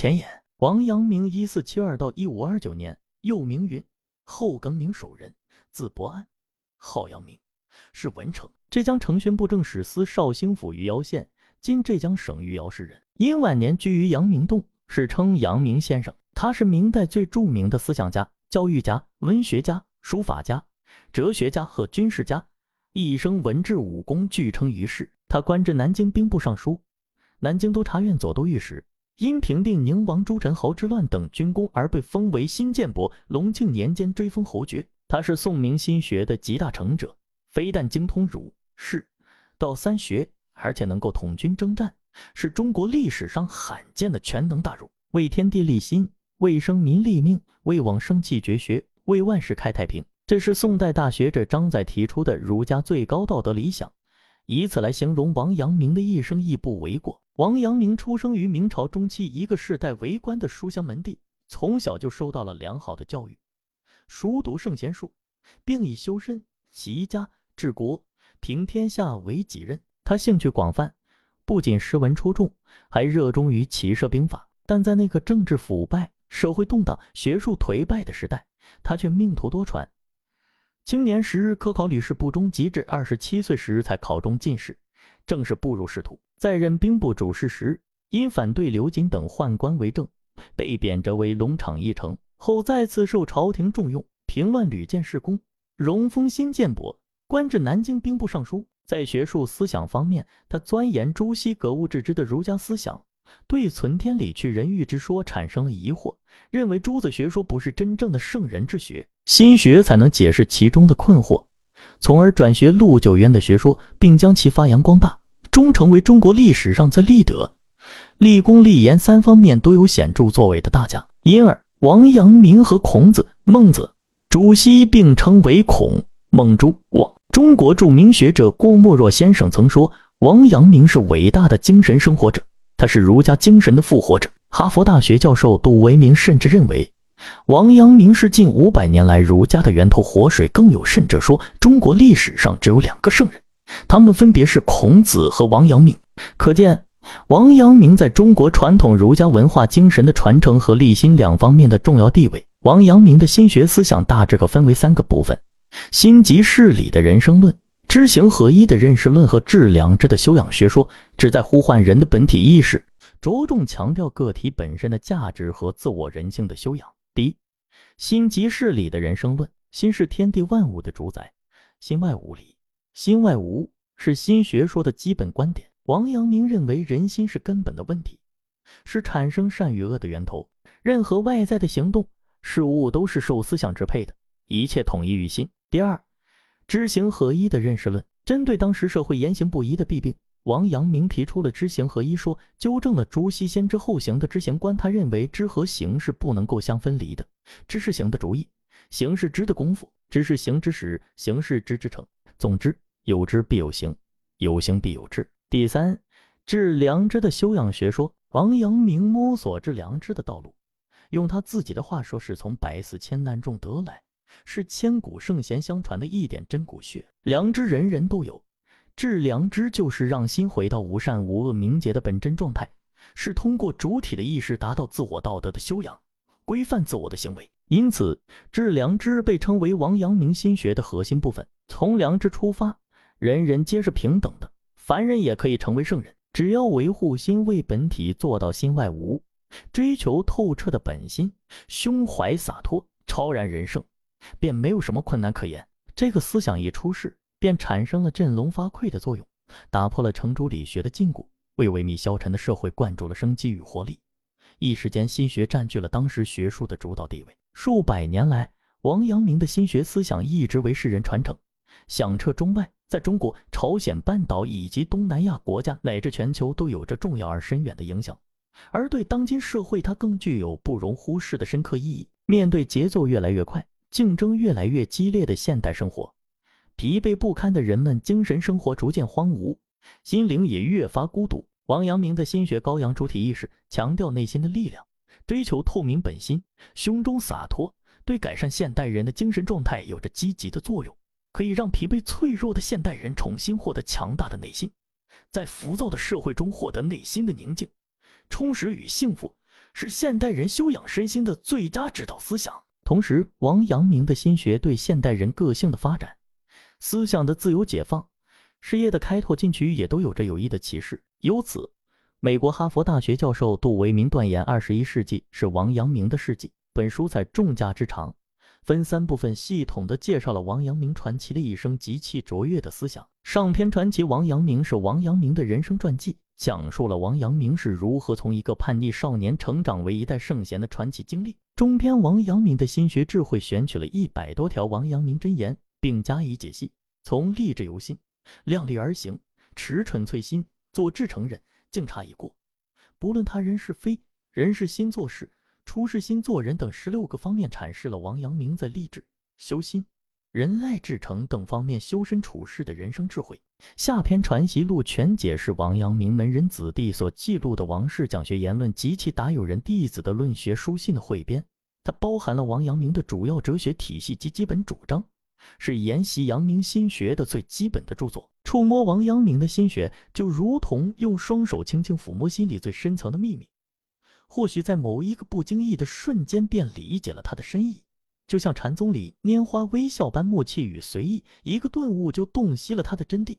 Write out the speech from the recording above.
前言：王阳明，一四七二到一五二九年，又名云，后更名守人，字伯安，号阳明，是文成，浙江承宣布政使司绍兴府余姚县（今浙江省余姚市）人。因晚年居于阳明洞，史称阳明先生。他是明代最著名的思想家、教育家、文学家、书法家、哲学家和军事家，一生文治武功俱称于世。他官至南京兵部尚书、南京都察院左都御史，因平定宁王朱宸濠之乱等军功而被封为新建伯。隆庆年间追封侯爵。他是宋明心学的集大成者，非但精通儒、释、道三学，而且能够统军征战，是中国历史上罕见的全能大儒，为天地立心。为生民立命，为往生继绝学，为万世开太平。这是宋代大学者张载提出的儒家最高道德理想，以此来形容王阳明的一生亦不为过。王阳明出生于明朝中期一个世代为官的书香门第，从小就受到了良好的教育，熟读圣贤书，并以修身、齐家、治国、平天下为己任。他兴趣广泛，不仅诗文出众，还热衷于骑射兵法。但在那个政治腐败。社会动荡、学术颓败的时代，他却命途多舛。青年时科考屡试不中，及至二十七岁时才考中进士，正式步入仕途。在任兵部主事时，因反对刘瑾等宦官为政，被贬谪为龙场驿丞，后再次受朝廷重用，平乱屡建事功，荣封新建伯，官至南京兵部尚书。在学术思想方面，他钻研朱熹格物致知的儒家思想。对存天理去人欲之说产生了疑惑，认为朱子学说不是真正的圣人之学，心学才能解释其中的困惑，从而转学陆九渊的学说，并将其发扬光大，终成为中国历史上在立德、立功、立言三方面都有显著作为的大家。因而，王阳明和孔子、孟子、朱熹并称为孔孟朱王。中国著名学者郭沫若先生曾说，王阳明是伟大的精神生活者。他是儒家精神的复活者。哈佛大学教授杜维明甚至认为，王阳明是近五百年来儒家的源头活水。更有甚者说，中国历史上只有两个圣人，他们分别是孔子和王阳明。可见，王阳明在中国传统儒家文化精神的传承和立心两方面的重要地位。王阳明的心学思想大致可分为三个部分：心即事理的人生论。知行合一的认识论和致良知的修养学说，旨在呼唤人的本体意识，着重强调个体本身的价值和自我人性的修养。第一，心即是理的人生论，心是天地万物的主宰，心外无理，心外无物，是心学说的基本观点。王阳明认为，人心是根本的问题，是产生善与恶的源头，任何外在的行动事物都是受思想支配的，一切统一于心。第二。知行合一的认识论，针对当时社会言行不一的弊病，王阳明提出了知行合一说，纠正了朱熹先知后行的知行观。他认为知和行是不能够相分离的，知是行的主意，行是知的功夫，知是行之始，行是知之成。总之，有知必有行，有行必有知。第三，治良知的修养学说，王阳明摸索治良知的道路，用他自己的话说，是从百死千难中得来。是千古圣贤相传的一点真骨血，良知人人都有，致良知就是让心回到无善无恶明洁的本真状态，是通过主体的意识达到自我道德的修养，规范自我的行为。因此，致良知被称为王阳明心学的核心部分。从良知出发，人人皆是平等的，凡人也可以成为圣人，只要维护心为本体，做到心外无物，追求透彻的本心，胸怀洒脱，超然人圣。便没有什么困难可言。这个思想一出世，便产生了振聋发聩的作用，打破了程朱理学的禁锢，为萎靡消沉的社会灌注了生机与活力。一时间，心学占据了当时学术的主导地位。数百年来，王阳明的心学思想一直为世人传承，响彻中外，在中国、朝鲜半岛以及东南亚国家乃至全球都有着重要而深远的影响。而对当今社会，它更具有不容忽视的深刻意义。面对节奏越来越快。竞争越来越激烈的现代生活，疲惫不堪的人们精神生活逐渐荒芜，心灵也越发孤独。王阳明的心学高扬主体意识，强调内心的力量，追求透明本心，胸中洒脱，对改善现代人的精神状态有着积极的作用，可以让疲惫脆弱的现代人重新获得强大的内心，在浮躁的社会中获得内心的宁静、充实与幸福。是现代人修养身心的最佳指导思想。同时，王阳明的心学对现代人个性的发展、思想的自由解放、事业的开拓进取也都有着有益的启示。由此，美国哈佛大学教授杜维明断言，二十一世纪是王阳明的世纪。本书在众家之长，分三部分系统的介绍了王阳明传奇的一生及其卓越的思想。上篇传奇《王阳明》是王阳明的人生传记。讲述了王阳明是如何从一个叛逆少年成长为一代圣贤的传奇经历。中篇王阳明的心学智慧选取了一百多条王阳明箴言，并加以解析。从立志由心、量力而行、持纯粹心、做至诚人、敬察已过、不论他人是非、人是心做事、出世心做人等十六个方面，阐释了王阳明在立志、修心。仁爱至诚等方面修身处世的人生智慧。下篇传习录全解释王阳明门人子弟所记录的王氏讲学言论及其答友人弟子的论学书信的汇编。它包含了王阳明的主要哲学体系及基本主张，是研习阳明心学的最基本的著作。触摸王阳明的心学，就如同用双手轻轻抚摸心里最深层的秘密，或许在某一个不经意的瞬间便理解了他的深意。就像禅宗里拈花微笑般默契与随意，一个顿悟就洞悉了他的真谛。